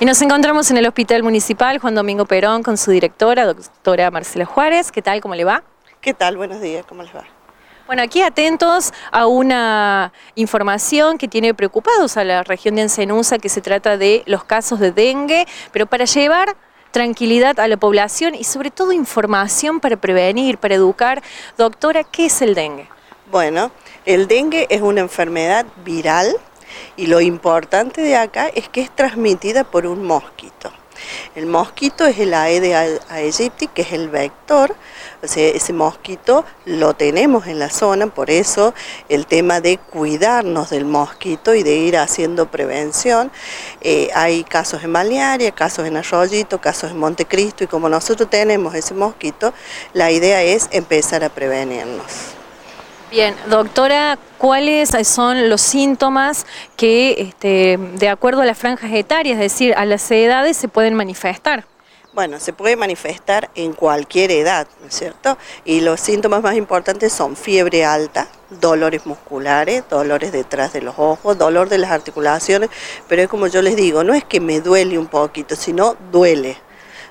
Y nos encontramos en el Hospital Municipal Juan Domingo Perón con su directora, doctora Marcela Juárez. ¿Qué tal? ¿Cómo le va? ¿Qué tal? Buenos días, ¿cómo les va? Bueno, aquí atentos a una información que tiene preocupados a la región de Ensenusa, que se trata de los casos de dengue, pero para llevar tranquilidad a la población y sobre todo información para prevenir, para educar. Doctora, ¿qué es el dengue? Bueno, el dengue es una enfermedad viral y lo importante de acá es que es transmitida por un mosquito. El mosquito es el Aedes aegypti, que es el vector, o sea, ese mosquito lo tenemos en la zona, por eso el tema de cuidarnos del mosquito y de ir haciendo prevención. Eh, hay casos en Balnearia, casos en Arroyito, casos en Montecristo, y como nosotros tenemos ese mosquito, la idea es empezar a prevenirnos. Bien, doctora, ¿cuáles son los síntomas que, este, de acuerdo a las franjas etarias, es decir, a las edades, se pueden manifestar? Bueno, se puede manifestar en cualquier edad, ¿no es cierto? Y los síntomas más importantes son fiebre alta, dolores musculares, dolores detrás de los ojos, dolor de las articulaciones, pero es como yo les digo, no es que me duele un poquito, sino duele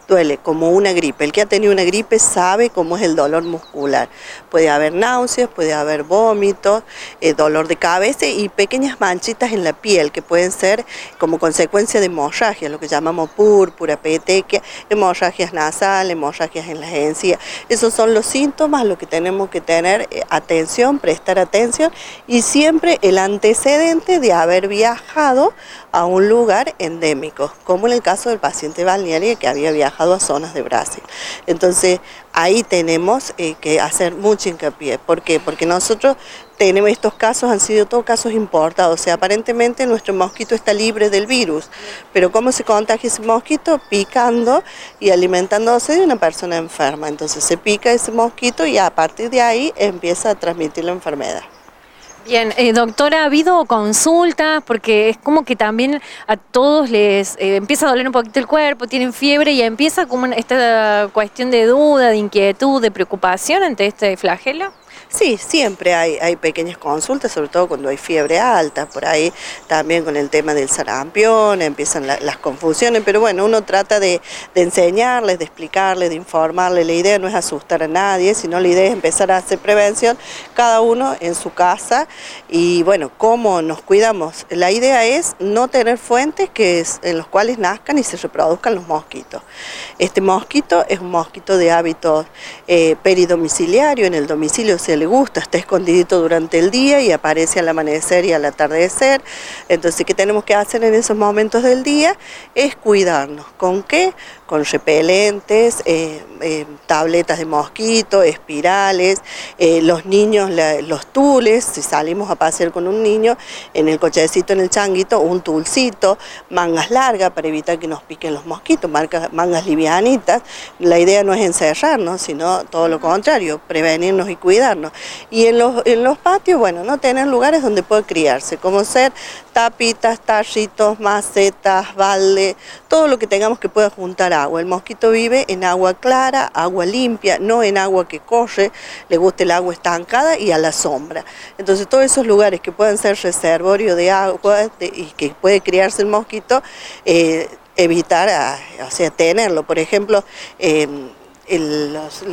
duele como una gripe. El que ha tenido una gripe sabe cómo es el dolor muscular. Puede haber náuseas, puede haber vómitos, eh, dolor de cabeza y pequeñas manchitas en la piel que pueden ser como consecuencia de hemorragias, lo que llamamos púrpura, petequia, hemorragias nasales, hemorragias en las encías. Esos son los síntomas, lo que tenemos que tener eh, atención, prestar atención y siempre el antecedente de haber viajado a un lugar endémico, como en el caso del paciente balneario que había viajado a zonas de Brasil. Entonces, ahí tenemos eh, que hacer mucho hincapié. ¿Por qué? Porque nosotros tenemos estos casos, han sido todos casos importados, o sea, aparentemente nuestro mosquito está libre del virus, pero ¿cómo se contagia ese mosquito? Picando y alimentándose de una persona enferma. Entonces se pica ese mosquito y a partir de ahí empieza a transmitir la enfermedad. Bien, eh, doctora, ¿ha habido consultas? Porque es como que también a todos les eh, empieza a doler un poquito el cuerpo, tienen fiebre y empieza como esta cuestión de duda, de inquietud, de preocupación ante este flagelo. Sí, siempre hay, pequeñas consultas, sobre todo cuando hay fiebre alta, por ahí también con el tema del sarampión, empiezan las confusiones, pero bueno, uno trata de, enseñarles, de explicarles, de informarles, la idea no es asustar a nadie, sino la idea es empezar a hacer prevención, cada uno en su casa, y bueno, cómo nos cuidamos. La idea es no tener fuentes que en los cuales nazcan y se reproduzcan los mosquitos. Este mosquito es un mosquito de hábitos eh, peridomiciliario, en el domicilio le gusta, está escondidito durante el día y aparece al amanecer y al atardecer. Entonces, ¿qué tenemos que hacer en esos momentos del día? Es cuidarnos. ¿Con qué? Con repelentes, eh, eh, tabletas de mosquito, espirales, eh, los niños, los tules, si salimos a pasear con un niño, en el cochecito, en el changuito, un tulcito, mangas largas para evitar que nos piquen los mosquitos, mangas livianitas. La idea no es encerrarnos, sino todo lo contrario, prevenirnos y cuidarnos. Y en los, en los patios, bueno, no tener lugares donde pueda criarse, como ser tapitas, tallitos, macetas, balde, todo lo que tengamos que pueda juntar agua. El mosquito vive en agua clara, agua limpia, no en agua que corre, le gusta el agua estancada y a la sombra. Entonces todos esos lugares que puedan ser reservorio de agua y que puede criarse el mosquito, eh, evitar, ah, o sea, tenerlo. Por ejemplo, los,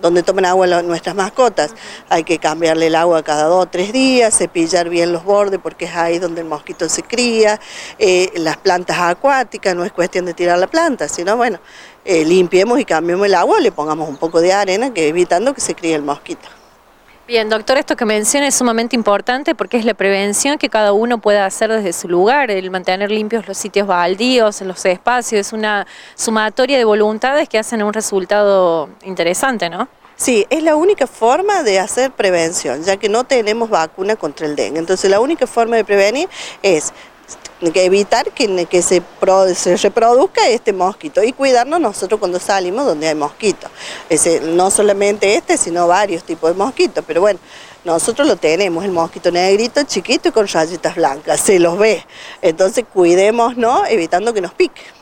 donde toman agua nuestras mascotas. Hay que cambiarle el agua cada dos o tres días, cepillar bien los bordes porque es ahí donde el mosquito se cría. Eh, las plantas acuáticas, no es cuestión de tirar la planta, sino bueno, eh, limpiemos y cambiemos el agua, le pongamos un poco de arena que evitando que se críe el mosquito. Bien, doctor, esto que menciona es sumamente importante porque es la prevención que cada uno puede hacer desde su lugar, el mantener limpios los sitios baldíos, los espacios, es una sumatoria de voluntades que hacen un resultado interesante, ¿no? Sí, es la única forma de hacer prevención, ya que no tenemos vacuna contra el dengue. Entonces la única forma de prevenir es que evitar que, que se, se, reproduzca este mosquito y cuidarnos nosotros cuando salimos donde hay mosquitos. no solamente este, sino varios tipos de mosquitos, pero bueno, nosotros lo tenemos, el mosquito negrito, chiquito y con rayitas blancas, se los ve. Entonces cuidémonos evitando que nos pique.